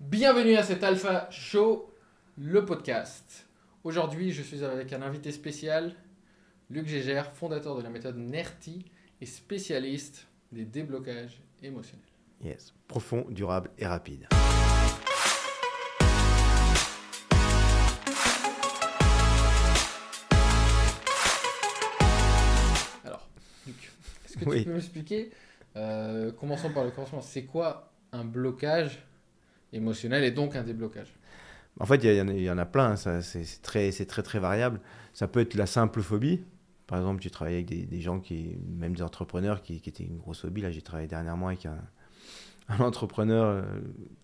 Bienvenue à cet Alpha Show, le podcast. Aujourd'hui, je suis avec un invité spécial, Luc Gégère, fondateur de la méthode NERTI et spécialiste des déblocages émotionnels. Yes, profond, durable et rapide. Alors, Luc, est-ce que Oui. tu peux m'expliquer, euh, commençons par le commencement, c'est quoi un blocage émotionnel et donc un déblocage En fait, il y, y en a- y plein, ça, c'est très, très, très variable. Ça peut être la simple phobie. Par exemple, tu travailles avec des, gens, qui, même des entrepreneurs, qui, étaient une grosse phobie. Là, j'ai travaillé dernièrement avec un, entrepreneur, euh,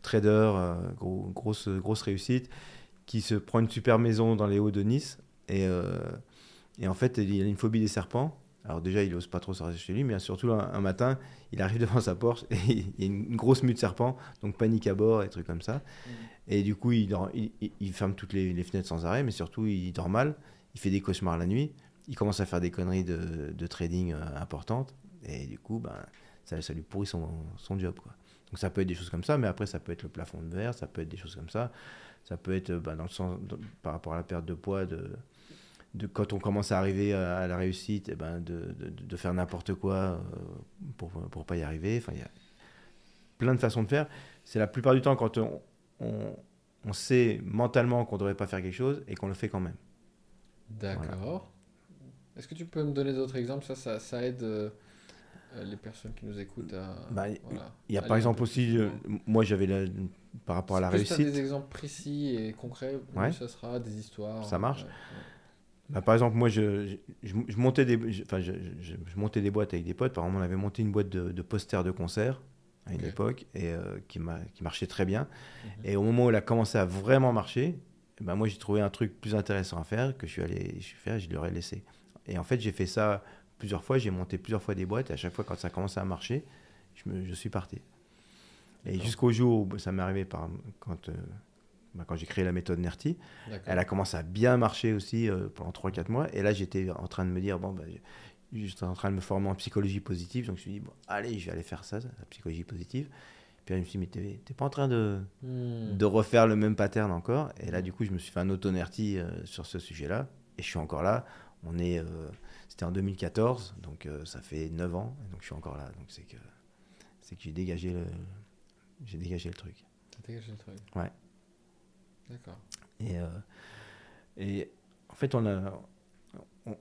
trader, euh, gros- grosse, grosse réussite, qui se prend une super maison dans les Hauts de Nice. Et, euh, et en fait, il a une phobie des serpents. Alors déjà, il n'ose pas trop sortir chez lui, mais surtout un, un matin, il arrive devant sa Porsche et il y a une grosse mue de serpents, donc panique à bord et trucs comme ça. Et du coup, il, dort- il, il- il ferme toutes les, les fenêtres sans arrêt, mais surtout, il dort mal. Il fait des cauchemars la nuit. Il commence à faire des conneries de, de trading euh, importantes. Et du coup, ben, ça, ça lui pourrit son, son job. Quoi. Donc ça peut être des choses comme ça, mais après, ça peut être le plafond de verre, ça peut être des choses comme ça. Ça peut être euh, ben, dans le sens, dans- par rapport à la perte de poids, de, de quand on commence à arriver à, à la réussite, eh ben, de, de, de faire n'importe quoi euh, pour ne pas y arriver. Enfin, il y a plein de façons de faire. C'est la plupart du temps quand on, on, on sait mentalement qu'on ne devrait pas faire quelque chose et qu'on le fait quand même. D'accord. Est-ce que tu peux me donner d'autres exemples? Ça, ça, ça aide euh, euh, les personnes qui nous écoutent à. Bah, voilà. Il y a par exemple aussi, euh, moi j'avais la- par rapport à la Plus t'as réussite. des exemples précis et concrets, Ouais. ça sera des histoires? Ça marche. Ouais. Bah, par exemple, moi, je, je, montais des, je- je, montais des boîtes avec des potes. Par exemple, on avait monté une boîte de, de posters de concert à une époque et euh, qui, m'a- qui marchait très bien. Mhm. Et au moment où elle a commencé à vraiment marcher, ben, moi, j'ai trouvé un truc plus intéressant à faire que je suis allé je suis faire, je leur ai laissé. Et en fait, j'ai fait ça plusieurs fois. J'ai monté plusieurs fois des boîtes et à chaque fois, quand ça commençait à marcher, je, me, je suis parti. Et jusqu'au jour où ça m'est arrivé par, quand, euh, bah, quand j'ai créé la méthode NERTI, elle a commencé à bien marcher aussi euh, pendant 3-4 mois. Et là, j'étais en train de me dire, bon, bah, j'étais en train de me former en psychologie positive. Donc, je me suis dit, bon, allez, je vais aller faire ça, la psychologie positive. Puis là, je me suis dit, mais t'es pas en train de, Hmm. de refaire le même pattern encore. Et là, du coup, je me suis fait un auto-nerti euh, sur ce sujet-là. Et je suis encore là. On est, euh, c'était en 2014, donc euh, ça fait 9 ans. Et donc, je suis encore là. Donc, c'est que, c'est que j'ai dégagé le, j'ai dégagé le truc. T'as dégagé le truc. Ouais. D'accord. Et, euh, et en fait, on a, on,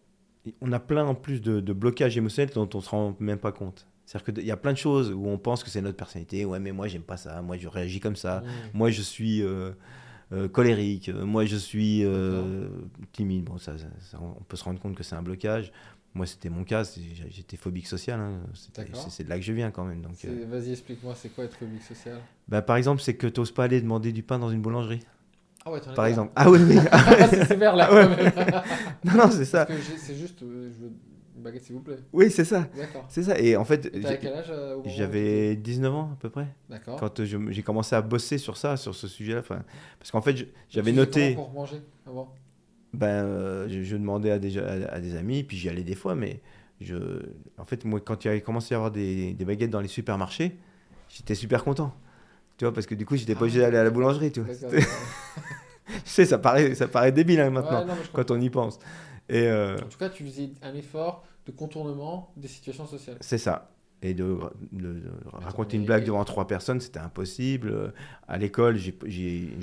on a plein en plus de, de blocages émotionnels dont on ne se rend même pas compte. C'est-à-dire qu'il y a plein de choses où on pense que c'est notre personnalité. Ouais, mais moi, j'aime pas ça. Moi, je réagis comme ça. Hmm. Moi, je suis euh, euh, colérique. Moi, je suis euh, timide. Bon, ça, ça- ça, on peut se rendre compte que c'est un blocage. Moi, c'était mon cas. J'étais phobique social. hein. C'est de là que je viens quand même. Donc, Vas-y, explique-moi, c'est quoi être phobique social? Bah, par exemple, c'est que tu n'oses pas aller demander du pain dans une boulangerie. Ah ouais, Par exemple. Ah oui, oui. Ah, c'est sévère là. Ah ouais. non, non, c'est ça. C'est juste, euh, je veux une baguette s'il vous plaît. Oui, c'est ça. D'accord. C'est ça. Et en fait, euh, j'avais 19 ans à peu près. D'accord. Quand euh, j'ai commencé à bosser sur ça, sur ce sujet-là. Parce qu'en fait, j'avais noté. pour manger avant? Ben, euh, je, je demandais à des, à, à des amis, puis j'y allais des fois, mais je, en fait, moi, quand il y avait commencé à y avoir des, des baguettes dans les supermarchés, j'étais super content. Tu vois, parce que du coup, j'étais Ah pas obligé d'aller à la boulangerie, tu vois. Tu sais, ça paraît, ça paraît débile hein, maintenant, Ouais, non, mais je quand on y pense. Et euh, En tout cas, tu faisais un effort de contournement des situations sociales. c'est ça. Et de, de- de raconter une blague devant trois personnes, c'était impossible. À l'école, j'ai-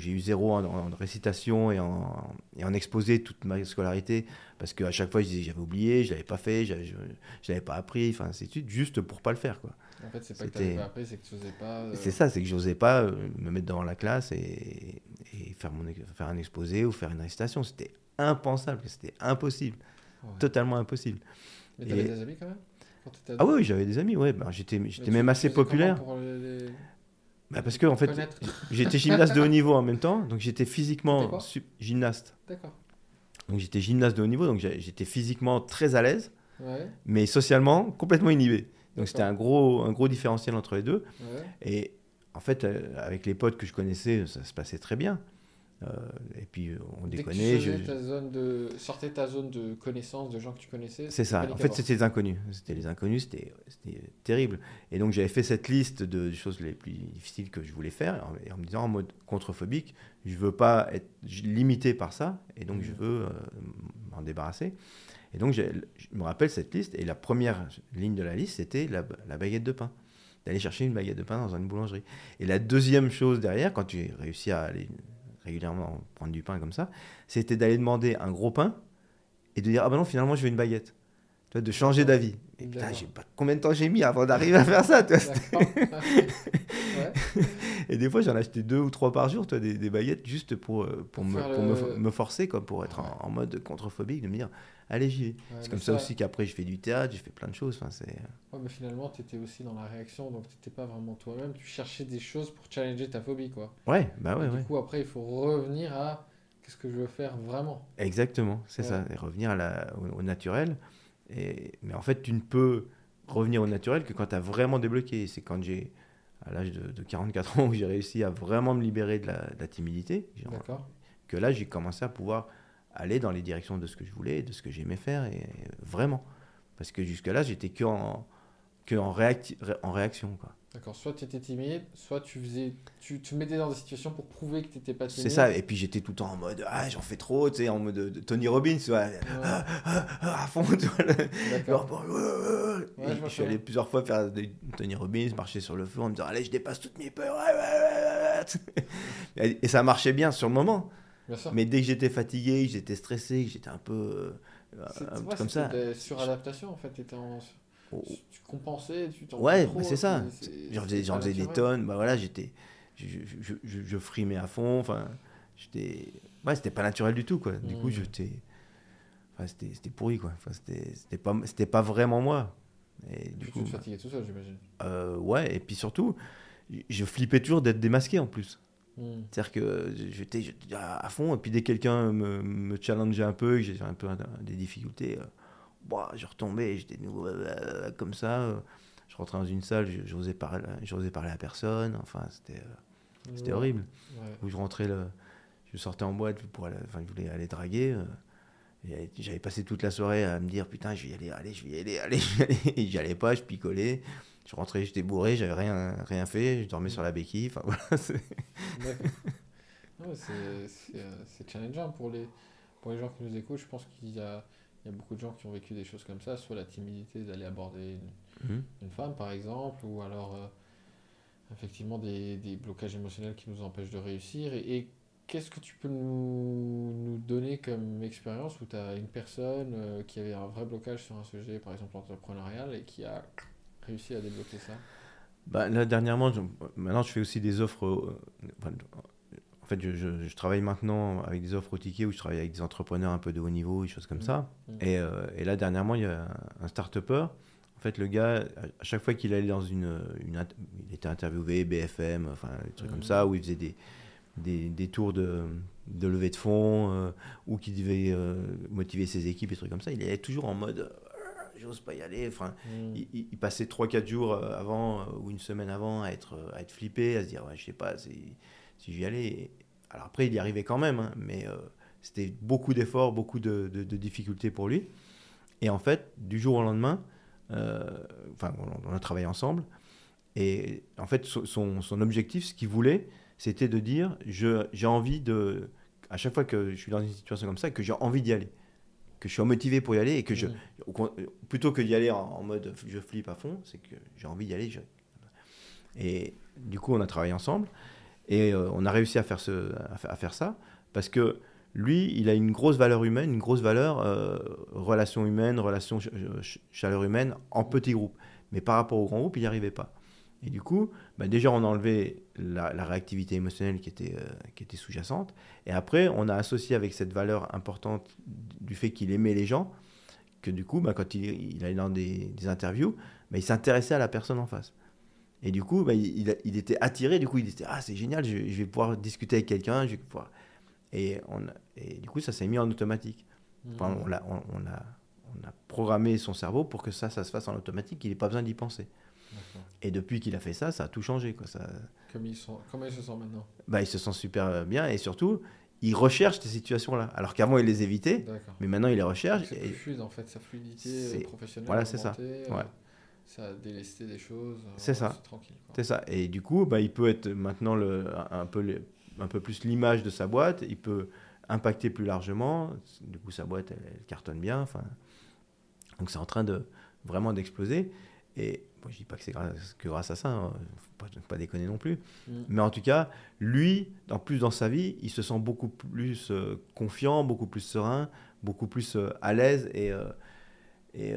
eu zéro en, en récitation et en, et en exposé toute ma scolarité, parce qu'à chaque fois, je disais que j'avais oublié, je l'avais pas fait, j'avais- je je l'avais pas appris, enfin, c'est juste pour pas le faire. Quoi. En fait, c'est pas que C'était- t'avais pas appris, c'est que tu faisais pas. euh, C'est ça, c'est que j'osais pas euh, me mettre devant la classe et, et faire, mon, ex- faire un exposé ou faire une récitation. C'était impensable, c'était impossible, ouais. totalement impossible. Mais t'avais et- des amis quand même? Quand Ah oui, j'avais des amis, ouais, ben, j'étais même assez populaire. les- Bah, parce que en fait, j'étais gymnaste de haut niveau en même temps, donc j'étais physiquement gymnaste. D'accord. Donc j'étais gymnaste de haut niveau, donc j'étais physiquement très à l'aise, Ouais, mais socialement complètement inhibé. Donc c'était un gros, un gros différentiel entre les deux. ouais. Et en fait, euh, avec les potes que je connaissais, ça se passait très bien. Euh, et puis euh, on Dès que tu je- ta zone de... sortais de ta zone de connaissance de gens que tu connaissais. C'est ça. En fait, c'était les inconnus. C'était les inconnus, c'était terrible. Et donc, j'avais fait cette liste de choses les plus difficiles que je voulais faire, en, me disant en mode contrephobique, je veux pas être limité par ça, et donc je Mhm. veux euh, m'en débarrasser. Et donc, je me rappelle cette liste, et la première ligne de la liste, c'était la, baguette de pain. D'aller chercher une baguette de pain dans une boulangerie. Et la deuxième chose derrière, quand j'ai réussi à aller régulièrement prendre du pain comme ça, c'était d'aller demander un gros pain et de dire Ah ben non, finalement, je veux une baguette. Tu vois, de changer d'avis. Et putain, D'accord. j'ai pas combien de temps j'ai mis avant d'arriver à faire ça. tu vois. D'accord. ouais. Et des fois, j'en achetais deux ou trois par jour, toi, des, des baguettes, juste pour, euh, pour, me, pour me, le- me forcer, quoi, pour être en, en mode contrephobique, de me dire Allez, j'y vais. Ouais, c'est comme ça, aussi qu'après, je fais du théâtre, j'ai fait plein de choses. Enfin, c'est... Ouais, mais finalement, tu étais aussi dans la réaction, donc tu n'étais pas vraiment toi-même. Tu cherchais des choses pour challenger ta phobie, quoi. Ouais, bah ouais, Et. Du coup, après, il faut revenir à qu'est-ce que je veux faire vraiment. Exactement, c'est ça, et revenir à la- au, au naturel. Et, mais en fait, tu ne peux revenir au naturel que quand tu as vraiment débloqué. C'est quand j'ai, à l'âge de, de 44 ans, où j'ai réussi à vraiment me libérer de la, de la timidité, genre, que là, j'ai commencé à pouvoir aller dans les directions de ce que je voulais, de ce que j'aimais faire, et vraiment. Parce que jusque-là, j'étais que en, que en, réacti- ré- en réaction. Quoi. D'accord. Soit tu étais timide, soit tu faisais, tu te mettais dans des situations pour prouver que tu n'étais pas timide. C'est ça, et puis j'étais tout le temps en mode Ah, j'en fais trop, tu sais, en mode de Tony Robbins, tu vois, Ouais, ah, à fond, tu vois, D'accord. Ouais, ouais, ouais. Ouais, je je suis allé plusieurs fois faire des Tony Robbins, marcher sur le feu en me disant Allez, je dépasse toutes mes peurs. ouais, ouais, ouais, ouais. Et ça marchait bien sur le moment. Bien sûr. Mais dès que j'étais fatigué, j'étais stressé, j'étais un peu, euh, un peu ouais, comme ça. des suradaptations en fait. T'étais en- Tu compensais, tu t'en Ouais, bah, c'est ça. J'en faisais, j'en des tonnes. Bah voilà, j'étais, je, je, je, je frimais à fond. Enfin, j'étais, ouais, c'était pas naturel du tout, quoi. Du coup, Mm. j'étais, enfin, c'était, c'était pourri, quoi. Enfin, c'était, c'était pas, c'était pas vraiment moi. Et du coup, tu te bah, fatiguais tout seul, j'imagine. Euh, ouais, et puis surtout, je flippais toujours d'être démasqué en plus. Hmm. C'est-à-dire que j'étais à fond, et puis dès que quelqu'un me, me challengeait un peu, que j'ai un peu des difficultés, euh, bah, je retombais, j'étais de nouveau, euh, comme ça. euh, je rentrais dans une salle, je- j'osais parler, parler à personne, enfin, c'était euh, Ouais. horrible. Ouais. Où je rentrais, le, je sortais en boîte pour aller, enfin, je voulais aller draguer. euh, j'avais passé toute la soirée à me dire putain, je vais y aller, allez, je vais y aller, allez, je vais y aller. Et j'y allais pas, je picolais. Je rentrais, j'étais bourré, j'avais rien, rien fait, je dormais sur la béquille. Enfin voilà, c'est-. Ouais, euh, challengeant pour les, pour les gens qui nous écoutent. Je pense qu'il y a, il y a beaucoup de gens qui ont vécu des choses comme ça, soit la timidité d'aller aborder une, Mhm. une femme, par exemple, ou alors euh, effectivement des, des blocages émotionnels qui nous empêchent de réussir. Et, et qu'est-ce que tu peux nous, nous donner comme expérience où tu as une personne euh, qui avait un vrai blocage sur un sujet, par exemple entrepreneurial, et qui a réussi à débloquer ça? Bah, là, dernièrement, je- maintenant, je fais aussi des offres. euh, enfin, en fait, je, je- je travaille maintenant avec des offres au ticket où je travaille avec des entrepreneurs un peu de haut niveau, des choses comme Mhm. ça. Mhm. Et, euh, et là, dernièrement, il y a un start-upper. En fait, le gars, à chaque fois qu'il allait dans une, une Il était interviewé, BFM, enfin, des trucs comme ça, où il faisait des, des, des tours de, de levée de fonds, euh, ou qui devait euh, motiver ses équipes, des trucs comme ça. Il est toujours en mode. euh, J'ose pas y aller. Enfin, il, passait 3-4 jours avant ou une semaine avant à être, à être flippé, à se dire ouais, je sais pas si, j'y allais. Alors après, il y arrivait quand même, hein, mais euh, c'était beaucoup d'efforts, beaucoup de, de- de difficultés pour lui. Et en fait, du jour au lendemain, euh, enfin, on, on a travaillé ensemble. Et en fait, son- son, son objectif, ce qu'il voulait, c'était de dire j'ai envie de. À chaque fois que je suis dans une situation comme ça, que j'ai envie d'y aller. Que je suis motivé pour y aller et que je, con- plutôt que d'y aller en, en mode je flippe à fond, c'est que j'ai envie d'y aller. je- Et du coup, on a travaillé ensemble et euh, on a réussi à faire, ça parce que lui, il a une grosse valeur humaine, une grosse valeur euh, relation humaine, relation ch- ch- chaleur humaine en petits groupes. Mais par rapport au grand groupe, il n'y arrivait pas. Et du coup, bah, déjà, on a enlevé la, réactivité émotionnelle qui était, euh, était sous-jacente. Et après, on a associé avec cette valeur importante du fait qu'il aimait les gens, que du coup, bah, quand il, allait dans des, des interviews, bah, il s'intéressait à la personne en face. Et du coup, bah, il, il- il était attiré, du coup, il était Ah, c'est génial, je, je vais pouvoir discuter avec quelqu'un, je vais pouvoir. Et, on, a- et du coup, ça s'est mis en automatique. Enfin, on, l'a- on, on a, on a programmé son cerveau pour que ça, ça se fasse en automatique, qu'il n'ait pas besoin d'y penser. Et depuis qu'il a fait ça, ça a tout changé. Quoi. Ça, Comme ils sont, comment ils se sentent maintenant? Bah, il se sent super bien et surtout, il recherche ces situations-là. Alors qu'avant, il les évitait, mais maintenant, il les recherche. C'est Et, plus fluide en fait, sa fluidité euh, professionnelle. voilà, c'est ça. Ouais. Ça a délesté des choses. euh, C'est ça. tranquille. c'est ça. Et du coup, bah, il peut être maintenant le, un, peu le- un peu plus l'image de sa boîte. Il peut impacter plus largement. Du coup, sa boîte, elle, elle cartonne bien. Enfin, donc, c'est en train de vraiment d'exploser. Et moi, je dis pas que c'est grâce, que grâce à ça. hein. Faut pas, pas déconner non plus. Mm. Mais en tout cas, lui, en plus dans sa vie, il se sent beaucoup plus euh, confiant, beaucoup plus serein, beaucoup plus euh, à l'aise et, euh, et,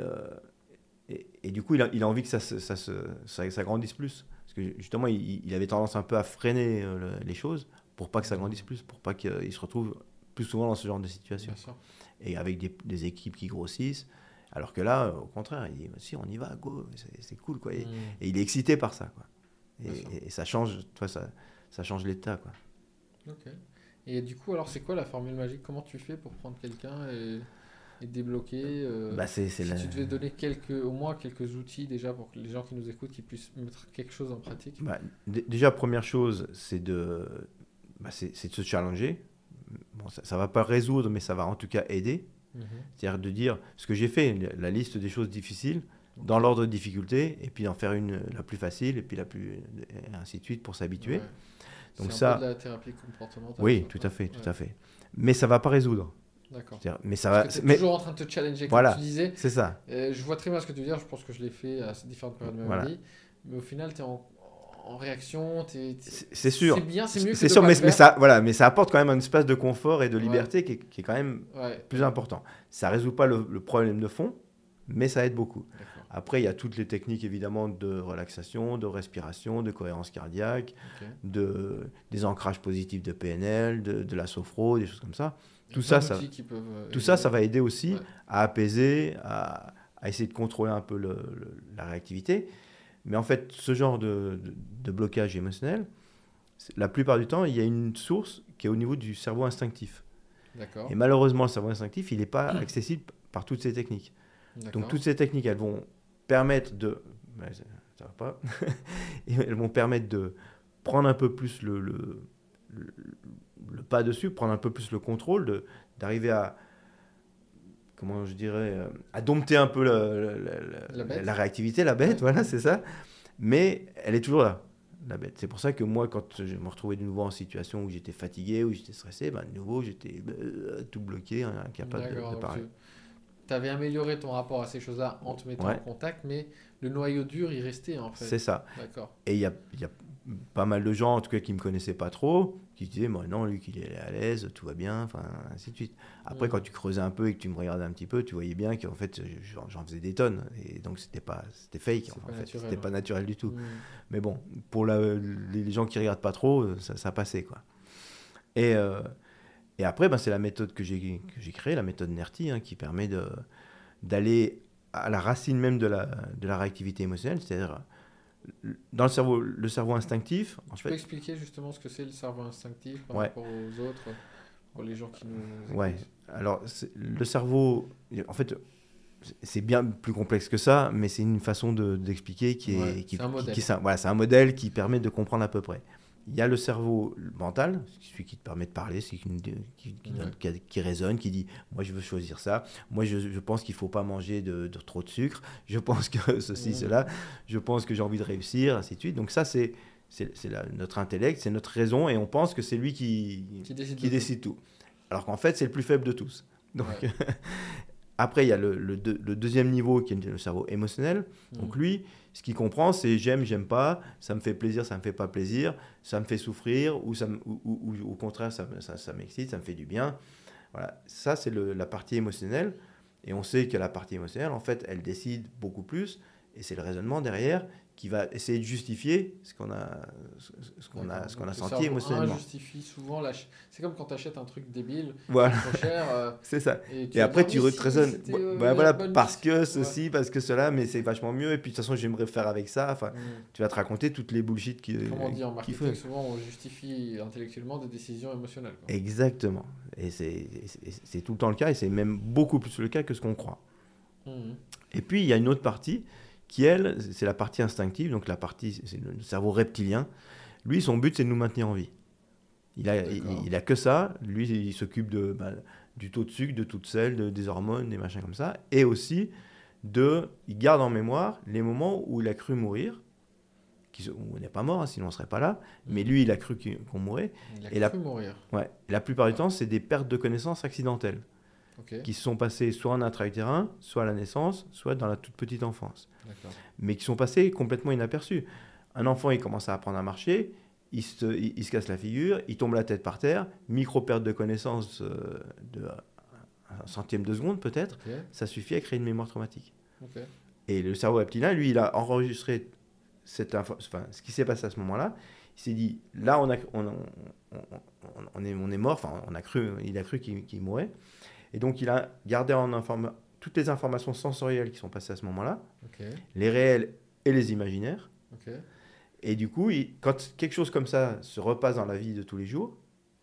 et, et du coup, il a, il a envie que ça, se- ça, se- ça, ça grandisse plus. Parce que justement, il, il avait tendance un peu à freiner euh, le- les choses pour pas que ça grandisse plus, pour pas qu'il se retrouve plus souvent dans ce genre de situation. Et avec des, des équipes qui grossissent. Alors que là, euh, au contraire, il dit si on y va, go, c'est cool quoi. Et, Mm. et il est excité par ça quoi. Et, ça change, tu vois, ça, ça change l'état quoi. Ok. Et du coup, alors c'est quoi la formule magique? Comment tu fais pour prendre quelqu'un et, et débloquer euh, Bah, c'est c'est Si la- tu devais donner quelques, au moins quelques outils déjà pour que les gens qui nous écoutent qui puissent mettre quelque chose en pratique. Bah, déjà, première chose, c'est de, bah, c'est c'est de se challenger. Bon, ça, ça va pas résoudre, mais ça va en tout cas aider. Mhm. C'est-à-dire de dire ce que j'ai fait, la- liste des choses difficiles, dans l'ordre de difficulté, et puis d'en faire une la plus facile, et puis la plus, et ainsi de suite pour s'habituer. Ouais. Donc C'est ça- un peu de la thérapie comportementale. Oui, tout à fait, tout Ouais. à fait. Mais ça va pas résoudre. D'accord. Mais ça Parce va. que t'es Mais toujours en train de te challenger, comme Voilà. tu disais. c'est ça. Euh, je vois très bien ce que tu veux dire, je pense que je l'ai fait à différentes périodes de ma Voilà. vie. Mais au final, tu es en, en réaction. t'es- t'es- C'est sûr. C'est bien, c'est mieux C'est sûr, mais, mais ça, voilà, mais ça apporte quand même un espace de confort et de Ouais. liberté qui, est, qui est quand même Ouais, plus important. Ça résout pas le, le problème de fond, mais ça aide beaucoup. Après, il y a toutes les techniques évidemment de relaxation, de respiration, de cohérence cardiaque, de, des ancrages positifs de PNL, de, de la sophro, des choses comme ça. A Tout ça, ça- peuvent, euh, Tout ça, ça va aider aussi Ouais. à apaiser, à, à essayer de contrôler un peu le- le- la réactivité. Mais en fait, ce genre de, de- de blocage émotionnel, la plupart du temps, il y a une source qui est au niveau du cerveau instinctif. Et malheureusement, le cerveau instinctif, il n'est pas accessible par toutes ces techniques. Donc toutes ces techniques, elles vont permettre de... ouais, ça va pas. Elles vont permettre de prendre un peu plus le pas dessus, prendre un peu plus le contrôle, de- d'arriver à... Comment je dirais euh, À dompter un peu le- le- le- La réactivité, la bête, voilà, c'est ça. Mais elle est toujours là, la bête. C'est pour ça que moi, quand je me retrouvais de nouveau en situation où j'étais fatigué, où j'étais stressé, ben, de nouveau, j'étais euh, tout bloqué, hein, incapable de, de parler. tu avais amélioré ton rapport à ces choses-là en te mettant Ouais. en contact, mais le noyau dur, il restait en fait. C'est ça. D'accord. Et il y a, il y a pas mal de gens, en tout cas, qui ne me connaissaient pas trop, qui disaient, moi, non, lui, qu'il est à l'aise, tout va bien, enfin, ainsi de suite. Après, Mhm. quand tu creusais un peu et que tu me regardais un petit peu, tu voyais bien qu'en fait, j'en faisais des tonnes. Et donc, c'était pas, c'était fake, en fait. C'était pas naturel du tout. Mm. Mais bon, pour la- les gens qui regardent pas trop, ça, ça passait, quoi. Et, euh, et après, ben, c'est la méthode que j'ai que j'ai créée, la méthode NERTI, hein, qui permet de- d'aller à la racine même de la, de la réactivité émotionnelle, c'est-à-dire dans le cerveau, le cerveau instinctif, en Tu peux expliquer justement ce que c'est le cerveau instinctif par Ouais. rapport aux autres, pour les gens qui nous. Ouais. Alors, le cerveau, en fait, c'est bien plus complexe que ça, mais c'est une façon de- d'expliquer qui est. Ouais, qui, qui- voilà, c'est un modèle qui permet de comprendre à peu près. Il y a le cerveau mental, celui qui te permet de parler, celui qui, qui, qui donne- Ouais. qui- qui résonne, qui dit Moi, je veux choisir ça. Moi, je, je pense qu'il ne faut pas manger de, de trop de sucre. Je pense que ceci, cela. Je pense que j'ai envie de réussir, ainsi de suite. Donc, ça, c'est. Notre intellect, c'est notre raison, et on pense que c'est lui qui, décide. tout. Alors qu'en fait, c'est le plus faible de tous. Donc, Ouais. après, il y a le, le deux- le deuxième niveau qui est le cerveau émotionnel. Donc Mm. lui, ce qu'il comprend, c'est j'aime, j'aime pas, ça me fait plaisir, ça me fait pas plaisir, ça me fait souffrir, ou, ça me- ou, ou- ou au contraire, ça, me- ça, ça m'excite, ça me fait du bien. Voilà, ça c'est la partie émotionnelle. Et on sait que la partie émotionnelle, en fait, elle décide beaucoup plus. Et c'est le raisonnement derrière qui va essayer de justifier ce qu'on a, ce qu'on a, ce qu'on a senti émotionnellement. justifie souvent la. ch- C'est comme quand tu achètes un truc débile, Voilà, trop cher. euh, c'est ça. et, après, dire, tu si, raisonnes. Bah, euh, bah voilà, parce que ceci, parce que cela, mais c'est vachement mieux. Et puis de toute façon, j'aimerais faire avec ça. Enfin. Mm. tu vas te raconter toutes les bullshit qui. Comme on dit en marketing, faut. souvent on justifie intellectuellement des décisions émotionnelles. quoi. Exactement. Et c'est tout le temps le cas, et c'est même beaucoup plus le cas que ce qu'on croit. Mhm. Et puis, il y a une autre partie qui, elle, c'est la partie instinctive, donc la partie, c'est le cerveau reptilien. Lui, son but, c'est de nous maintenir en vie. Il a, il, a que ça. Lui, il s'occupe de, bah, du taux de sucre, de tout de sel, de- des hormones, des machins comme ça. Et aussi, de, il garde en mémoire les moments où il a cru mourir. Qui, il n'est pas mort, hein, sinon on ne serait pas là. Mais lui, il a cru qu'on mourrait. Il a Et la- cru mourir. Ouais. La plupart du temps, c'est des pertes de connaissances accidentelles qui se sont passées soit en intra-utérin, soit à la naissance, soit dans la toute petite enfance. Mais qui sont passés complètement inaperçus. Un enfant, il commence à apprendre à marcher, il se, il, il se casse la figure, il tombe la tête par terre, micro-perte de connaissance euh, de un centième de seconde peut-être, ça suffit à créer une mémoire traumatique. Et le cerveau reptilien, lui, il a enregistré cette info- enfin, ce qui s'est passé à ce moment-là. Il s'est dit, là, on, a, on, on- on- on est, on est mort, enfin, on a cru, il a cru qu'il qu'il mourrait. Et donc, il a gardé en informa- toutes les informations sensorielles qui sont passées à ce moment-là, les réels et les imaginaires. Et du coup, il- quand quelque chose comme ça se repasse dans la vie de tous les jours,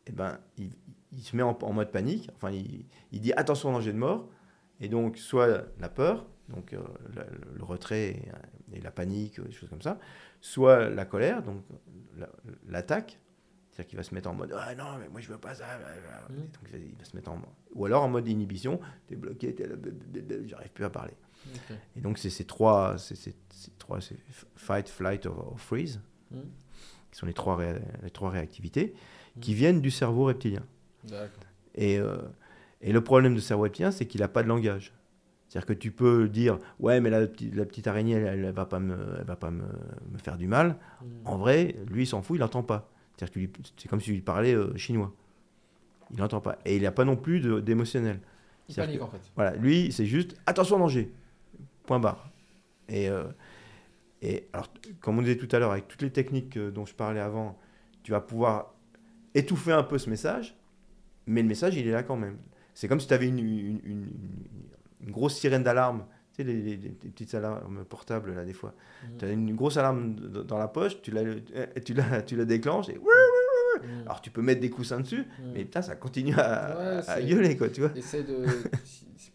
eh ben, il, il se met en, en mode panique. Enfin, il, il dit attention au danger de mort. Et donc, soit la peur, donc euh, la- le retrait et, et la panique, des choses comme ça, soit la colère, donc la- l'attaque. C'est-à-dire qu'il va se mettre en mode ah non mais moi je veux pas ça Mhm. donc il va, se mettre en ou alors en mode inhibition t'es bloqué t'es là, j'arrive plus à parler et donc, c'est ces trois, c'est ces- ces trois c'est fight, flight or, freeze, Mhm. qui sont les trois, ré- les trois réactivités, qui Mhm. viennent du cerveau reptilien. D'accord. Et, euh, et le problème du cerveau reptilien, c'est qu'il n'a pas de langage. C'est-à-dire que tu peux dire, ouais, mais la, petite- la petite araignée, elle, ne va pas, me, elle va pas me, me faire du mal. En vrai, lui, il s'en fout, il n'entend pas. C'est-à-dire que lui- c'est comme si tu lui parlais euh, chinois. Il n'entend pas. Et il n'a pas non plus d'émotionnel. Il panique en fait. Voilà, lui, c'est juste attention danger. Point barre. Et, euh, et alors, comme on disait tout à l'heure, avec toutes les techniques euh, dont je parlais avant, tu vas pouvoir étouffer un peu ce message, mais le message, il est là quand même. C'est comme si tu avais une, une- une- une grosse sirène d'alarme. Tu sais, les, les- les petites alarmes portables, là, des fois. Mhm. Tu as une grosse alarme dans la poche, tu la, tu la, tu la déclenches, et Mhm. alors tu peux mettre des coussins dessus, mais putain, ça continue à, Ouais, à c'est- gueuler, quoi, tu vois. Essaye de.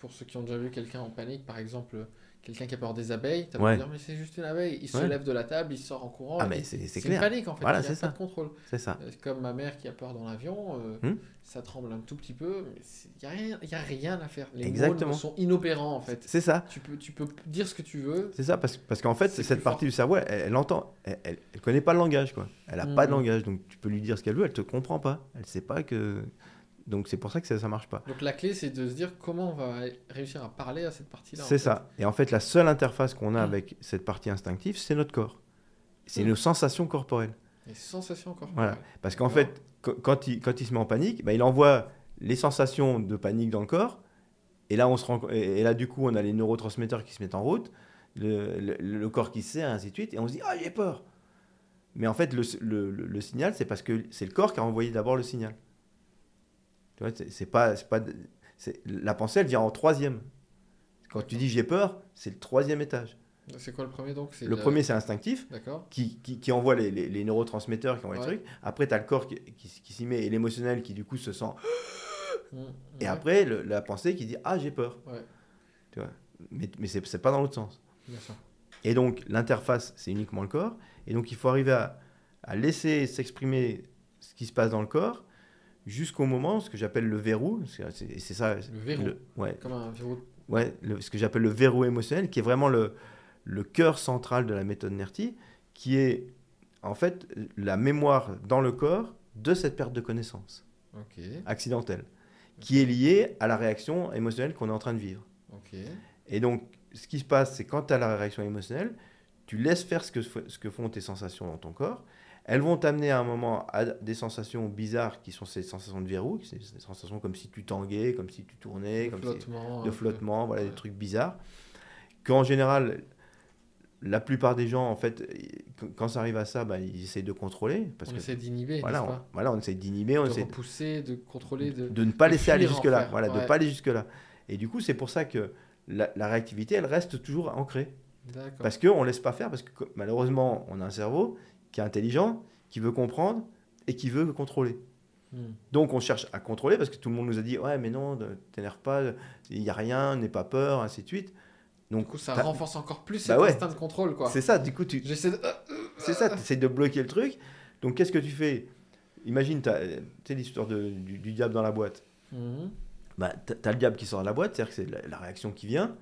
pour ceux qui ont déjà vu quelqu'un en panique, par exemple, quelqu'un qui a peur des abeilles, tu vas Ouais. dire mais c'est juste une abeille. Il se Ouais. lève de la table, il sort en courant. Ah, mais c'est une panique en fait. Voilà, il y a pas de contrôle. C'est ça. Euh, Comme ma mère qui a peur dans l'avion, euh, Hmm. ça tremble un tout petit peu, mais il n'y a, rien- y a rien à faire. Les Exactement. mots sont inopérants en fait. C'est ça. Tu peux, tu peux dire ce que tu veux. C'est ça, parce, parce qu'en fait, C'est cette partie du cerveau, elle, elle entend, elle, elle, elle connaît pas le langage, quoi. Elle a pas de Mhm. langage, donc tu peux lui dire ce qu'elle veut, elle te comprend pas. Elle sait pas que. Donc c'est pour ça que ça, ça marche pas. Donc la clé, c'est de se dire comment on va réussir à parler à cette partie-là. C'est fait. ça. Et en fait, la seule interface qu'on a Mhm. avec cette partie instinctive, c'est notre corps. C'est Mhm. nos sensations corporelles. Les sensations encore. Voilà. Parce qu'en fait, qu- quand il, quand il se met en panique, bah, il envoie les sensations de panique dans le corps. Et là, on se rend, et là, du coup, on a les neurotransmetteurs qui se mettent en route, le, le- le corps qui sait, ainsi de suite, et on se dit Ah, j'ai peur. Mais en fait, le signal, c'est parce que c'est le corps qui a envoyé d'abord le signal. Tu vois, c'est pas, c'est pas, c'est- la pensée, elle vient en troisième. Quand tu dis j'ai peur, c'est le troisième étage. C'est quoi le premier donc? Le la- premier, c'est instinctif qui, qui, qui envoie les, les- les neurotransmetteurs qui envoient Ouais. les trucs. Après, tu as le corps qui, qui, s'y met et l'émotionnel qui, du coup, se sent. Mmh. Et Ouais. après, le- la pensée qui dit Ah, j'ai peur. Ouais. Tu vois mais mais c'est c'est pas dans l'autre sens. Bien sûr. Et donc, l'interface, c'est uniquement le corps. Et donc, il faut arriver à, à laisser s'exprimer ce qui se passe dans le corps jusqu'au moment, ce que j'appelle le verrou. C'est ça. Le verrou. ouais, Comme un verrou. ouais, le- ce que j'appelle le verrou émotionnel, qui est vraiment le, le cœur central de la méthode NERTI, qui est en fait la mémoire dans le corps de cette perte de connaissance accidentelle, qui est liée à la réaction émotionnelle qu'on est en train de vivre. Et donc, ce qui se passe, c'est quand tu as la réaction émotionnelle, tu laisses faire ce que, ce que font tes sensations dans ton corps. Elles vont t'amener à un moment à des sensations bizarres qui sont ces sensations de verrou, c'est des sensations comme si tu tanguais, comme si tu tournais, De comme flottement. de peu. flottement, voilà, Ouais. des trucs bizarres. Qu'en général, la plupart des gens, en fait, qu- quand ça arrive à ça, bah, ils essayent de contrôler. Parce on que, essaie d'inhiber, voilà, on, pas? voilà, on essaie d'inhiber, on De essaie repousser, de contrôler, de... de ne pas de laisser aller jusque-là. faire, Voilà, de ouais. pas aller jusque-là. Et du coup, c'est pour ça que la, la réactivité, elle reste toujours ancrée. Parce qu'on ne laisse pas faire, parce que malheureusement, on a un cerveau qui est intelligent, qui veut comprendre et qui veut contrôler. Hmm. Donc on cherche à contrôler parce que tout le monde nous a dit ouais mais non, ne t'énerve pas, il n'y a rien, n'aie pas peur, ainsi de suite. Donc Du coup, ça t'as- renforce encore plus Bah cet ouais. instinct de contrôle, quoi. c'est ça, du coup tu, J'essaie de... c'est ça, essaies de bloquer le truc. Donc qu'est-ce que tu fais? Imagine, tu sais l'histoire du, du diable dans la boîte. Mhm. Bah, tu as le diable qui sort de la boîte, c'est-à-dire que c'est la, la réaction qui vient,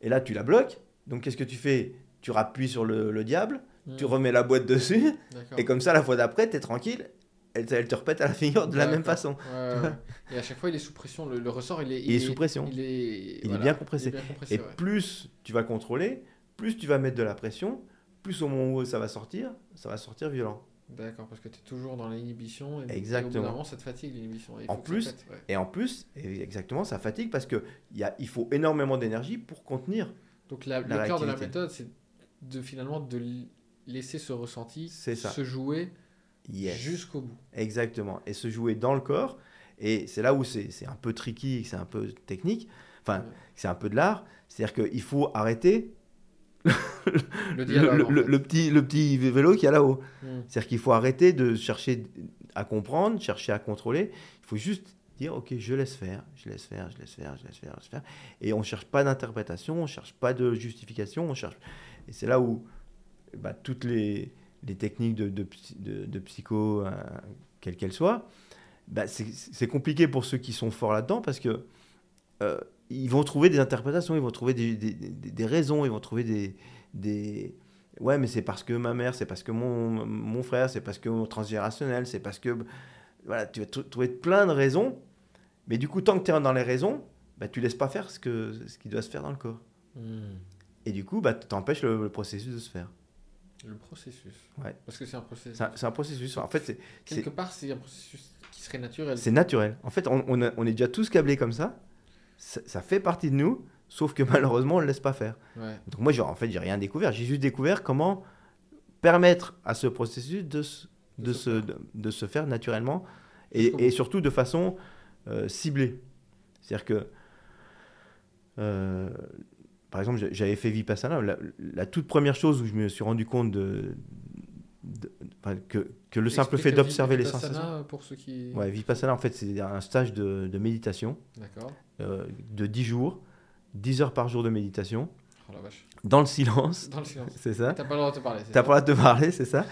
et là tu la bloques. Donc qu'est-ce que tu fais? Tu rappuies sur le, le diable, tu Mhm. remets la boîte dessus, et comme ça la fois d'après, tu es tranquille, elle, te- elle te repète à la figure de la même façon. Ouais, ouais, ouais. Et à chaque fois, il est sous pression. Le, le ressort, il est, Il est sous pression. Il est, bien compressé. bien Et ouais. plus tu vas contrôler, plus tu vas mettre de la pression, plus au moment où ça va sortir, ça va sortir violent. D'accord, parce que tu es toujours dans l'inhibition. Et, Et au Exactement. moment, ça te fatigue l'inhibition. Et En plus- ouais. Et en plus, et exactement, ça fatigue parce que il y a, il faut énormément d'énergie pour contenir. Donc la- la le cœur de la méthode, c'est de finalement de laisser ce ressenti se jouer Yes. jusqu'au bout. Exactement. Et se jouer dans le corps. Et c'est là où c'est un peu tricky, c'est un peu technique. Enfin, Ouais. c'est un peu de l'art. C'est-à-dire qu'il faut arrêter Le le, dialogue. le- en le- fait. le petit, le petit vélo qui est là-haut. Mm. C'est-à-dire qu'il faut arrêter de chercher à comprendre, chercher à contrôler. Il faut juste ok, je laisse faire, je laisse faire, je laisse faire, je laisse faire. Et on cherche pas d'interprétation, on cherche pas de justification, on cherche... Et c'est là où bah, toutes les, techniques de, de, psy- de- de psycho, euh, quelles qu'elles soient, bah, c'est compliqué pour ceux qui sont forts là-dedans parce que euh, ils vont trouver des interprétations, ils vont trouver des, raisons, ils vont trouver des. Ouais, mais c'est parce que ma mère, c'est parce que mon, mon frère, c'est parce que mon transgénérationnel, c'est parce que... Voilà, tu vas tr- trouver plein de raisons, mais du coup, tant que tu es dans les raisons, bah, tu laisses pas faire ce, que, ce qui doit se faire dans le corps. Mm. Et du coup, bah, tu empêches le, le processus de se faire. Le processus. Ouais. Parce que c'est un processus. C'est un, processus. En fait, Quelque part, c'est un processus qui serait naturel. c'est naturel. En fait, on, on a- on est déjà tous câblés comme ça. ça. ça fait partie de nous, sauf que malheureusement, on ne le laisse pas faire. Ouais. Donc moi, en fait, j'ai rien découvert. J'ai juste découvert comment permettre à ce processus de, se- De de, se de, de se faire naturellement et, surtout de façon euh, ciblée. C'est-à-dire que, euh, par exemple, j'a- j'avais fait Vipassana. La, la toute première chose où je me suis rendu compte de, que, que le simple fait d'observer les Vipassana, sensations. Pour ceux qui. Ouais, Vipassana, en fait, c'est un stage de, de méditation D'accord. euh, de 10 jours, 10 heures par jour de méditation, Oh la vache. dans le silence, Dans le silence. c'est ça T'as pas le droit de te parler. c'est T'as ça pas le droit de te parler, c'est ça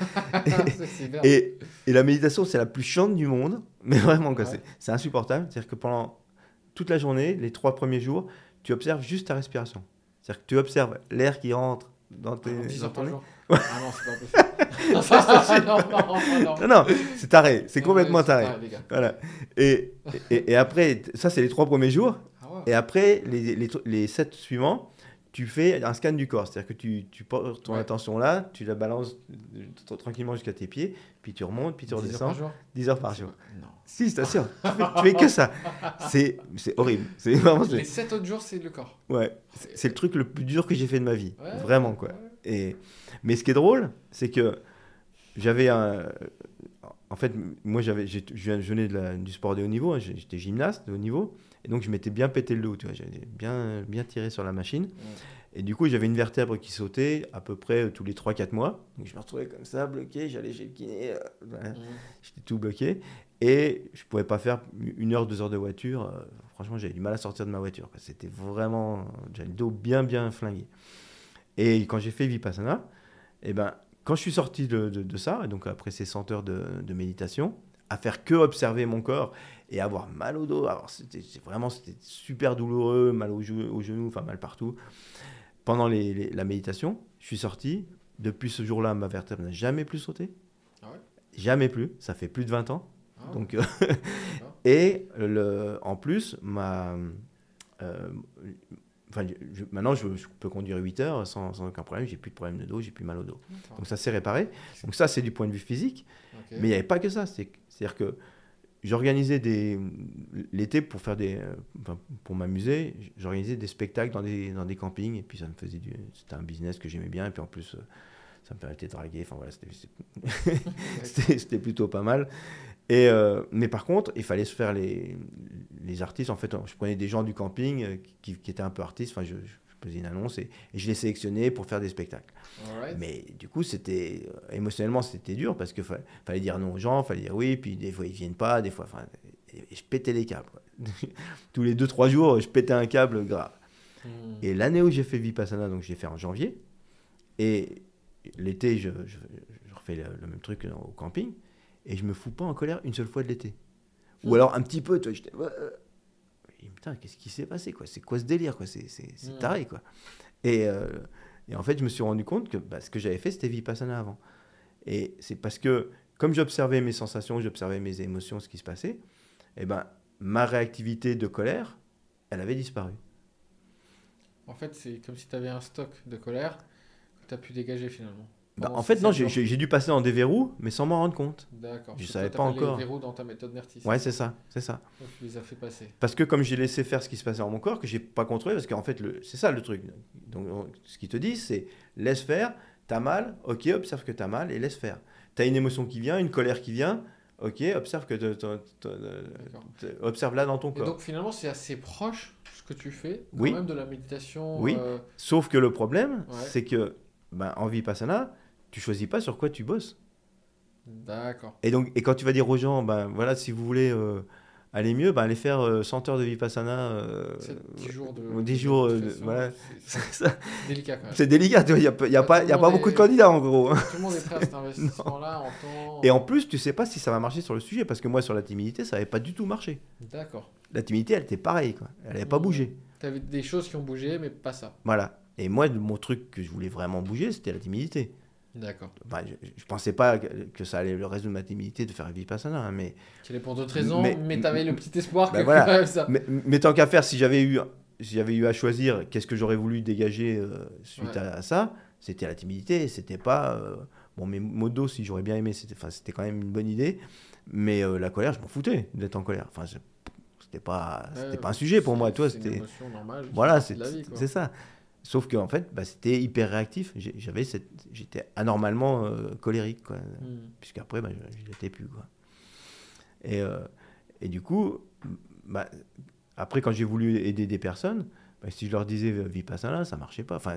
et, et la méditation, c'est la plus chiante du monde, mais vraiment, Ouais. c'est- insupportable. C'est-à-dire que pendant toute la journée, les trois premiers jours, tu observes juste ta respiration. C'est-à-dire que tu observes l'air qui rentre dans tes. Ah, 10 dans ton. Ah non, c'est pas possible. non, non, non, non. C'est taré, c'est complètement taré. Voilà. Et, et, et après, ça, c'est les trois premiers jours. Ah ouais. Et après, les, les, les sept suivants, tu fais un scan du corps. C'est-à-dire que tu, tu portes ton Ouais. attention là, tu la balances tranquillement jusqu'à tes pieds, puis tu remontes, puis tu 10 heures redescends. par jour 10 heures par jour. Non. Si, je t'assure. tu, fais, tu fais que ça. C'est c'est horrible. C'est vraiment. Les 7 autres jours, c'est le corps. Ouais. C'est le truc le plus dur que j'ai fait de ma vie. Ouais, Vraiment, quoi. ouais. Et, mais ce qui est drôle, c'est que j'avais un. En fait, moi, j'avais, j'ai- je venais de la- du sport de haut niveau, hein, j'étais gymnaste de haut niveau, et donc je m'étais bien pété le dos, tu vois, j'avais bien, bien tiré sur la machine. Et du coup, j'avais une vertèbre qui sautait à peu près euh, tous les 3-4 mois. Donc je me retrouvais comme ça, bloqué, j'allais chez le kiné, euh, voilà, Mhm. j'étais tout bloqué. Et je pouvais pas faire une heure, deux heures de voiture. euh, franchement, j'avais du mal à sortir de ma voiture. C'était vraiment. J'avais le dos bien, bien flingué. Et quand j'ai fait Vipassana, eh ben, quand je suis sorti de, de- de ça, et donc après ces 100 heures de, de méditation, à faire que observer mon corps et avoir mal au dos, alors c'était vraiment c'était super douloureux, mal au, genou, enfin mal partout. Pendant les- les- la méditation, je suis sorti. Depuis ce jour-là, ma vertèbre n'a jamais plus sauté. Ah ouais? Jamais plus. Ça fait plus de 20 ans. Ah, Donc, euh, et le, en plus, ma, euh, enfin, je- maintenant, je, je peux conduire 8 heures sans, sans aucun problème. J'ai plus de problème de dos, j'ai plus mal au dos. Donc ça s'est réparé. Donc ça, c'est du point de vue physique. Mais il n'y avait pas que ça. C'est- C'est-à-dire que j'organisais des l'été pour faire des, enfin, pour m'amuser. J'organisais des spectacles dans des dans des campings et puis ça me faisait du, c'était un business que j'aimais bien et puis en plus. euh, ça me permettait de draguer, enfin voilà, c'était- plutôt pas mal. Et, euh, mais par contre, il fallait se faire les, les artistes. En fait, je prenais des gens du camping euh, qui, qui étaient un peu artistes. Enfin, je, je faisais une annonce et, et je les sélectionnais pour faire des spectacles. Mais du coup, c'était euh, émotionnellement, c'était dur parce qu'il fallait dire non aux gens, fallait dire oui, puis des fois ils viennent pas, des fois, enfin, et, et je pétais les câbles. Tous les 2-3 jours, je pétais un câble grave. Mhm. Et l'année où j'ai fait Vipassana, donc j'ai fait en janvier, et l'été, je, je, je refais le, le même truc au camping. et je me fous pas en colère une seule fois de l'été. Ou Hmm. alors un petit peu, toi, j'étais. Et putain, qu'est-ce qui s'est passé quoi? C'est quoi ce délire quoi? C'est c'est- c'est Hmm. taré quoi. Et, euh, et en fait, je me suis rendu compte que bah, ce que j'avais fait, c'était Vipassana avant. Et c'est parce que, comme j'observais mes sensations, j'observais mes émotions, ce qui se passait, et ben, ma réactivité de colère, elle avait disparu. En fait, c'est comme si tu avais un stock de colère que tu as pu dégager finalement. Bah, en fait, non, j'ai- dû passer dans des verrous, mais sans m'en rendre compte. D'accord. je C'est savais pas encore. les verrous dans ta méthode Nertis. Ouais, c'est ça, c'est ça. Donc tu les as fait passer. Parce que comme j'ai laissé faire ce qui se passait dans mon corps, que j'ai pas contrôlé, parce qu'en fait, le- c'est ça le truc. Donc, on- ce qu'ils te disent, c'est laisse faire, t'as mal, ok, observe que t'as mal et laisse faire. T'as une émotion qui vient, une colère qui vient, ok, observe que te- te- te- D'accord. te- observe là dans ton Et corps. donc finalement, c'est assez proche ce que tu fais, quand Oui. même de la méditation. Oui. euh, Sauf que le problème, Ouais. c'est que ben, en Vipassana, tu choisis pas sur quoi tu bosses. D'accord. Et donc, et quand tu vas dire aux gens, ben voilà, si vous voulez euh, aller mieux, ben allez faire euh, 100 heures de Vipassana. euh, C'est 10 jours de. ou 10 de jours, euh, voilà. c'est- délicat quand même. C'est délicat, il n'y a, y a Bah, pas, y a le pas beaucoup de candidats en gros. Tout le monde est prêt à cet investissement-là en temps. Et en plus, tu sais pas si ça va marcher sur le sujet, parce que moi, sur la timidité, ça n'avait pas du tout marché. D'accord. La timidité, elle était pareille, quoi. Elle n'avait pas Mhm. bougé. Tu avais des choses qui ont bougé, mais pas ça. Voilà. Et moi, mon truc que je voulais vraiment bouger, c'était la timidité. D'accord. Enfin, je, je pensais pas que, que ça allait le résoudre ma timidité de faire un Vipassana, hein, mais, Qui pour d'autres raisons, mais, Mais- tu avais le petit espoir Bah que voilà. ça. mais, mais tant qu'à faire, si j'avais eu, si j'avais eu à choisir, qu'est-ce que j'aurais voulu dégager euh, suite Ouais. à, à ça, c'était la timidité. C'était pas. euh, bon, mes modos, si j'aurais bien aimé, c'était, quand même une bonne idée. Mais euh, la colère, je m'en foutais d'être en colère. Enfin, c'était pas, c'était Ouais, pas un sujet pour moi. Toi, c'était. émotion normale. Voilà, vie, c'est ça. Sauf qu'en fait, bah, c'était hyper réactif. J'avais cette, j'étais anormalement euh, colérique, quoi. Hmm. Puisqu'après, bah, je l'étais plus, quoi. Et, euh, et du coup, bah, après, quand j'ai voulu aider des personnes, bah, si je leur disais euh, Vipassana, ça marchait pas. Enfin,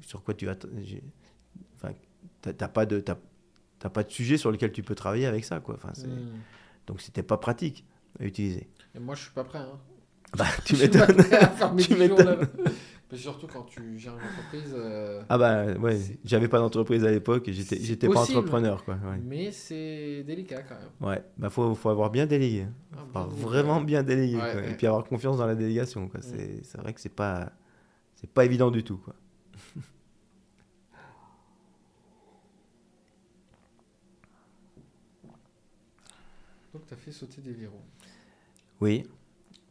sur quoi tu as... Enfin, t'as pas de... T'as, t'as pas de sujet sur lequel tu peux travailler avec ça, quoi. Enfin, c'est- Hmm. Donc, c'était pas pratique à utiliser. Et moi, je suis pas prêt. Hein. Bah, tu m'étonnes. Tu 10 jours m'étonnes. Mais surtout quand tu gères une entreprise. euh, Ah bah ouais, j'avais pas d'entreprise à l'époque et j'étais, j'étais pas entrepreneur quoi. Ouais, Mais c'est délicat quand même. ouais. bah faut, faut avoir bien délégué. Ah, Faut bien avoir délicat. vraiment bien délégué Ouais, quoi. ouais. et puis avoir confiance dans la délégation quoi. Mm. C'est, c'est vrai que c'est pas, c'est pas évident du tout quoi. Donc, tu as fait sauter des verrous. Oui,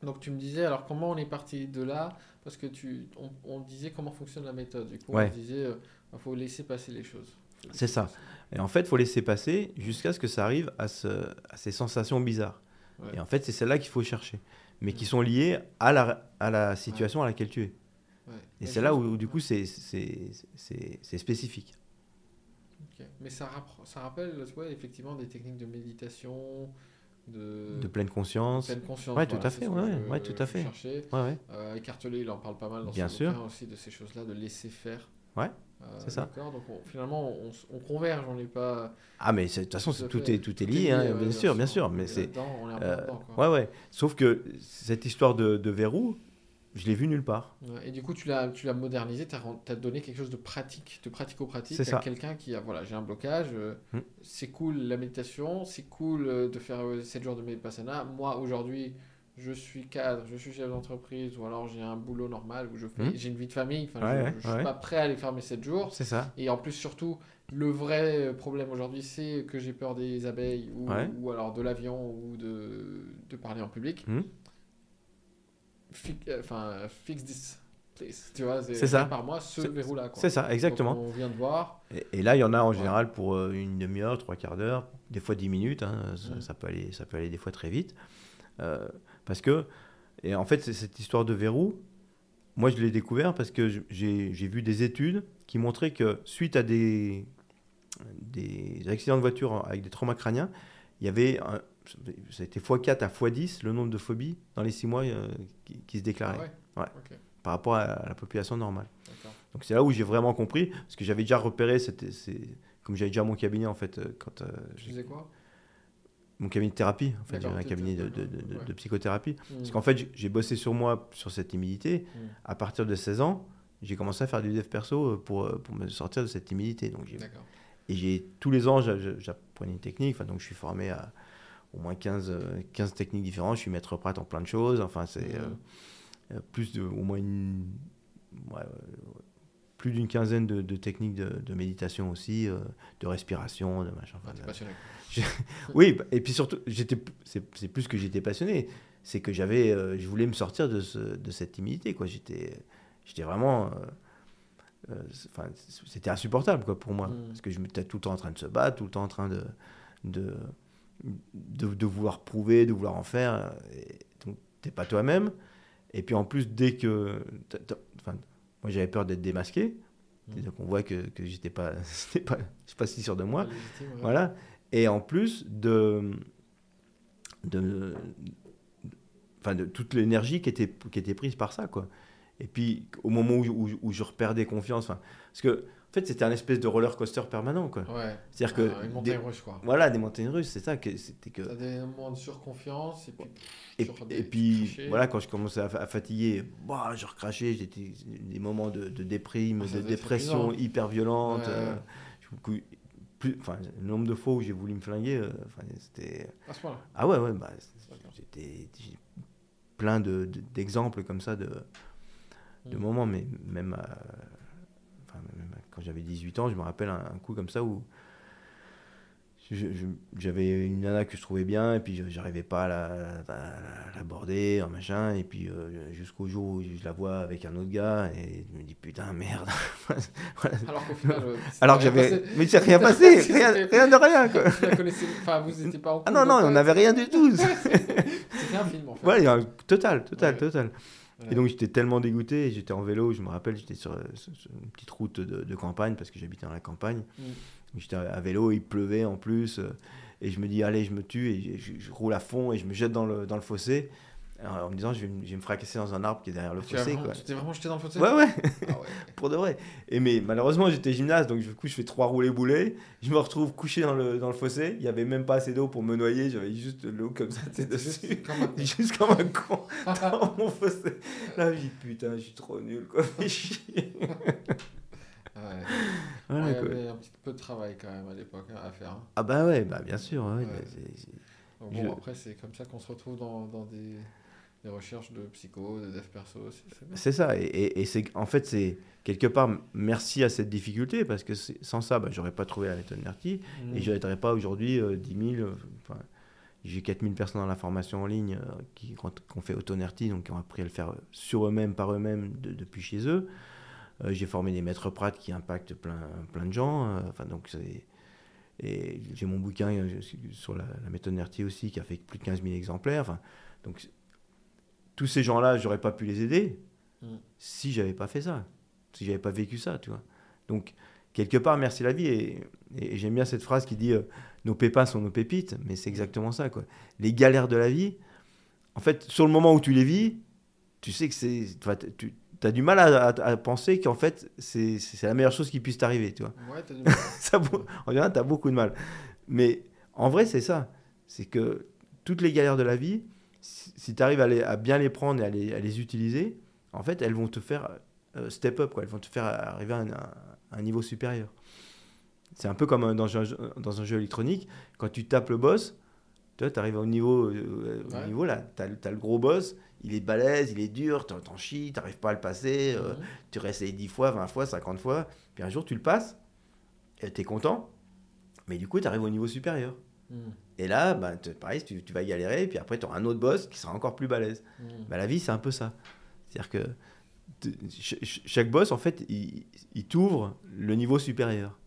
Donc, tu me disais, alors comment on est parti de là Parce que tu, on, on disait comment fonctionne la méthode. Du coup, Ouais. on disait, il faut laisser passer les choses. C'est ça. passer. Et en fait, faut laisser passer jusqu'à ce que ça arrive à, ce, à ces sensations bizarres. Ouais. Et en fait, c'est celles-là qu'il faut chercher, mais qui sont liées à la, à la situation à laquelle tu es. Et c'est là où, où, du coup c'est, spécifique. Mais ça, ça rappelle ouais, effectivement des techniques de méditation, de, De pleine conscience. pleine conscience. Ouais, tout à fait, que ouais, tout à fait. Ouais. Euh, Écartelé, il en parle pas mal dans Bien son sûr. aussi de ces choses-là, de laisser faire. Ouais, Euh, c'est ça. Donc on- finalement on, converge, on n'est pas. Ah mais de toute façon Tout est tout est lié, hein, bien, sûr, bien sûr, mais est c'est euh, ouais ouais. Sauf que cette histoire de, de verrou, je l'ai vu nulle part. Et du coup, tu l'as, tu l'as modernisé, tu as, donné quelque chose de pratique, de pratico-pratique C'est à quelqu'un qui a, voilà, j'ai un blocage, euh, Hmm. c'est cool la méditation, c'est cool euh, de faire 7 jours de Vipassana. Moi, aujourd'hui, je suis cadre, je suis chef d'entreprise, ou alors j'ai un boulot normal où je fais, Hmm. j'ai une vie de famille, Ouais, je, ouais, je suis ouais. pas prêt à aller faire mes 7 jours. C'est ça. Et en plus, surtout, le vrai problème aujourd'hui, c'est que j'ai peur des abeilles ou, alors de l'avion ou de, de parler en public. Hmm. Euh, Enfin, fix this, please. Tu vois, C'est ça. par moi ce verrou-là. C'est ça, exactement. Donc, on vient de voir. Et, et là il y en a en Ouais. général pour euh, une demi-heure, trois quarts d'heure, des fois dix minutes. hein, ça, ça peut aller, ça peut aller des fois très vite. Euh, parce que et en fait cette histoire de verrou. Moi je l'ai découvert parce que j'ai vu des études qui montraient que suite à des des accidents de voiture avec des traumas crâniens, il y avait un, ça a été x4 à x10 le nombre de phobies dans les six mois euh, qui, qui se déclaraient Ah ouais Ouais. Ok, par rapport à la population normale. Donc c'est là où j'ai vraiment compris, parce que j'avais déjà repéré, c'était, comme j'avais déjà mon cabinet en fait, euh, quand euh, Tu disais quoi? Mon cabinet de thérapie, en fait, j'avais un cabinet de, de- de- ouais. de psychothérapie. Hmm. Parce qu'en fait, j'ai- bossé sur moi, sur cette timidité. Hmm. À partir de 16 ans, j'ai commencé à faire du dev perso pour, pour me sortir de cette timidité. Donc. Et j'ai tous les ans, j'a- j'a- j'apprenais une technique. Donc, je suis formé à au moins 15, euh, 15 techniques différentes. Je suis maître prêtre en plein de choses. Enfin, c'est Mhm. euh, euh, plus de, au moins une, ouais, euh, plus d'une quinzaine de, de techniques de, de méditation aussi, euh, de respiration, de machin. Ah, enfin, passionné. oui, bah, et puis surtout, j'étais, c'est, c'est plus que j'étais passionné, c'est que j'avais, euh, je voulais me sortir de, ce, de cette timidité, quoi. J'étais, j'étais vraiment, euh, euh, enfin, c'était insupportable, quoi, pour moi, Mm. parce que je m'étais tout le temps en train de se battre, tout le temps en train de, de, de, de vouloir prouver, de vouloir en faire, et donc t'es pas toi-même. Et puis en plus, dès que, enfin, moi j'avais peur d'être démasqué, Mm. c'est-à-dire qu'on voit que, que j'étais pas, pas, pas si sûr de moi. Pas légitime, ouais. Voilà. Et en plus de, de, enfin de toute l'énergie qui était, qui était prise par ça, quoi. Et puis au moment où, où, où je reperdais confiance, parce que en fait c'était un espèce de roller coaster permanent, quoi. Ouais. C'est-à-dire que Ah, une des- montagne russe, quoi. voilà des montagnes russes, c'est ça que c'était que. T'as des moments de surconfiance et puis. Et, sur des- et puis voilà quand je commençais à, à fatiguer, bah, je recrachais, j'étais des moments de, de déprime, Ah, ça de dépression hyper violente. Ouais. euh, plus, enfin, le nombre de fois où j'ai voulu me flinguer, euh, enfin, c'était. À ce point-là. Ah ouais, ouais, bah, j'étais j'ai plein de- de- d'exemples comme ça de, de Mm. moments, mais même, à- enfin, même quand j'avais 18 ans, je me rappelle un, un coup comme ça où j'avais une nana que je trouvais bien et puis je- j'arrivais pas à la- à la- l'aborder, un machin, et puis euh, jusqu'au jour où je la vois avec un autre gars et je me dis putain merde. Voilà. Alors qu'au final. euh, Alors que rien j'avais. Mais c'est rien passé, rien, rien de rien quoi. La. Enfin, vous pas en Ah non, non, on euh, n'avait rien du tout. C'était un film en fait. Ouais, total, total, Ouais. total. Et donc j'étais tellement dégoûté, j'étais en vélo, je me rappelle, j'étais sur, une petite route de, de campagne, parce que j'habitais dans la campagne. Mm. J'étais à vélo, il pleuvait en plus, euh, et je me dis, allez, je me tue, et je, je- je roule à fond, et je me jette dans le, dans le fossé, en me disant, je vais, me- je vais me fracasser dans un arbre qui est derrière le Tu fossé. vraiment- Quoi. tu t'es vraiment jeté dans le fossé? Ouais, ouais, Ah ouais. pour de vrai. Et mais malheureusement, j'étais gymnaste, donc du coup, je fais trois roulés boulets. Je me retrouve couché dans le, dans le fossé. Il n'y avait même pas assez d'eau pour me noyer. J'avais juste l'eau comme ça, tu sais, C'était juste dessus. comme un- Juste comme un con dans mon fossé. Là, je dis putain, je suis trop nul, quoi. Fais chier. Ouais. Voilà, Ouais, il y quoi. avait un petit peu de travail quand même à l'époque hein, à faire. hein. Ah bah ouais, bah bien sûr. ouais, Ouais. bah, c'est- c'est- Donc Je- Bon, après, c'est comme ça qu'on se retrouve dans, dans des, des recherches de psycho, de dev perso. c'est- ça. Et, et, et c'est en fait, c'est quelque part merci à cette difficulté parce que sans ça, bah, j'aurais pas trouvé la méthode Nerti. Mm. Et je n'aiderais pas aujourd'hui euh, 10 000. euh, enfin, j'ai 4000 personnes dans la formation en ligne euh, qui, qui ont fait AutoNerti, donc qui ont appris à le faire euh, sur eux-mêmes, par eux-mêmes, de- depuis chez eux. Euh, j'ai formé des maîtres prates qui impactent plein, plein de gens. enfin, donc c'est- et j'ai mon bouquin sur la, la méthode Nerti aussi qui a fait plus de 15 000 exemplaires. Enfin, donc tous ces gens-là, j'aurais pas pu les aider Mm. si j'avais pas fait ça, si j'avais pas vécu ça, tu vois. Donc quelque part, merci la vie. Et, et j'aime bien cette phrase qui dit euh, nos pépins sont nos pépites, mais c'est exactement ça, quoi. Les galères de la vie, en fait, sur le moment où tu les vis, tu sais que c'est, tu as du mal à, à- à penser qu'en fait c'est la meilleure chose qui puisse t'arriver, tu vois. Ouais, t'as du mal. Ça, en général, tu as beaucoup de mal. Mais en vrai, c'est ça. C'est que toutes les galères de la vie, si, tu arrives à, les- à bien les prendre et à les, à les utiliser, en fait, elles vont te faire euh, step up, quoi. elles vont te faire arriver à un, à un niveau supérieur. C'est un peu comme dans un, jeu- dans un jeu électronique, quand tu tapes le boss, tu arrives au niveau, euh, au niveau là, tu as, le gros boss, il est balèze, il est dur, t'en chies, t'arrives pas à le passer, euh, Mhm. tu réessayes 10 fois, 20 fois, 50 fois, puis un jour tu le passes, et t'es content, mais du coup tu arrives au niveau supérieur. Mm. Et là, bah, pareil, tu, tu vas galérer, et puis après tu auras un autre boss qui sera encore plus balèze. Mm. Bah, la vie, c'est un peu ça. C'est-à-dire que chaque boss, en fait, il, il t'ouvre le niveau supérieur.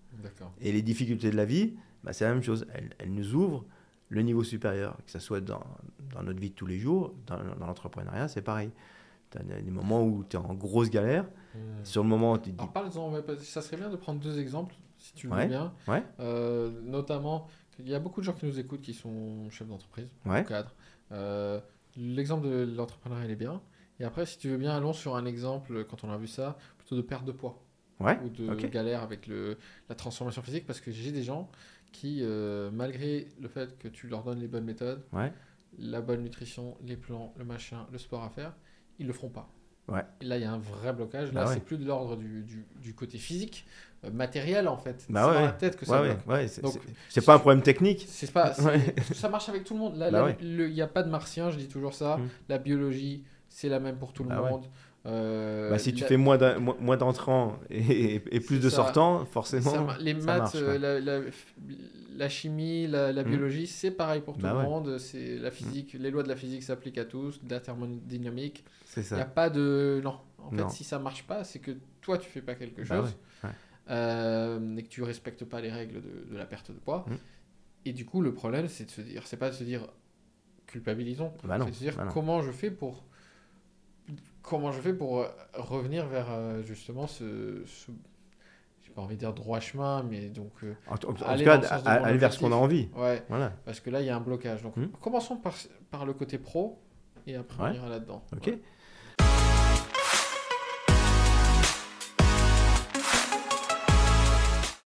Et les difficultés de la vie, bah, c'est la même chose. Elles, elles nous ouvrent le niveau supérieur, que ce soit dans, dans notre vie de tous les jours, dans, dans l'entrepreneuriat, c'est pareil. Tu as des moments où tu es en grosse galère. Mm. Sur le moment, tu dis Alors parce que ça serait bien de prendre deux exemples, si tu veux Ouais, bien. ouais. Euh, notamment, il y a beaucoup de gens qui nous écoutent qui sont chefs d'entreprise, Ouais. ou cadres. Euh, L'exemple de l'entrepreneuriat, il est bien. Et après, si tu veux bien, allons sur un exemple, quand on a vu ça, plutôt de perte de poids Ouais, ou de galère avec le, la transformation physique, parce que j'ai des gens qui, euh, malgré le fait que tu leur donnes les bonnes méthodes, Ouais. la bonne nutrition, les plans, le machin, le sport à faire, ils le feront pas. Ouais. Là, il y a un vrai blocage. Là, Bah ouais. c'est plus de l'ordre du, du, du côté physique, euh, matériel en fait. Bah c'est ouais, dans la tête que ça c'est Donc, c'est- c'est pas un problème technique. C'est pas, ça marche avec tout le monde. Là, Bah Il n'y a pas de martien, je dis toujours ça. Mm. La biologie, c'est la même pour tout le Bah monde. Euh, Bah, si tu la- fais moins d'entrants et, plus de ça. sortants, forcément. ça les ça maths, marche, euh, la, la- la chimie, la, la Mm. biologie, c'est pareil pour tout Bah le ouais. monde. C'est la physique, les lois de la physique s'appliquent à tous, de la thermodynamique. Il n'y a pas de non. En fait, si ça marche pas, c'est que toi tu fais pas quelque Bah chose ouais, euh, et que tu respectes pas les règles de, de la perte de poids. Mm. Et du coup, le problème, c'est de se dire, c'est pas de se dire culpabilisons, c'est de se dire comment je fais pour comment je fais pour euh, revenir vers euh, justement ce, ce j'ai pas envie de dire droit chemin, mais donc euh, En, tout Aller cas, dans à- aller vers ce qu'on a envie. ouais, Voilà. parce que là il y a un blocage. Donc Mm. commençons par par le côté pro et après on Ouais. ira là-dedans. Ok. Ouais.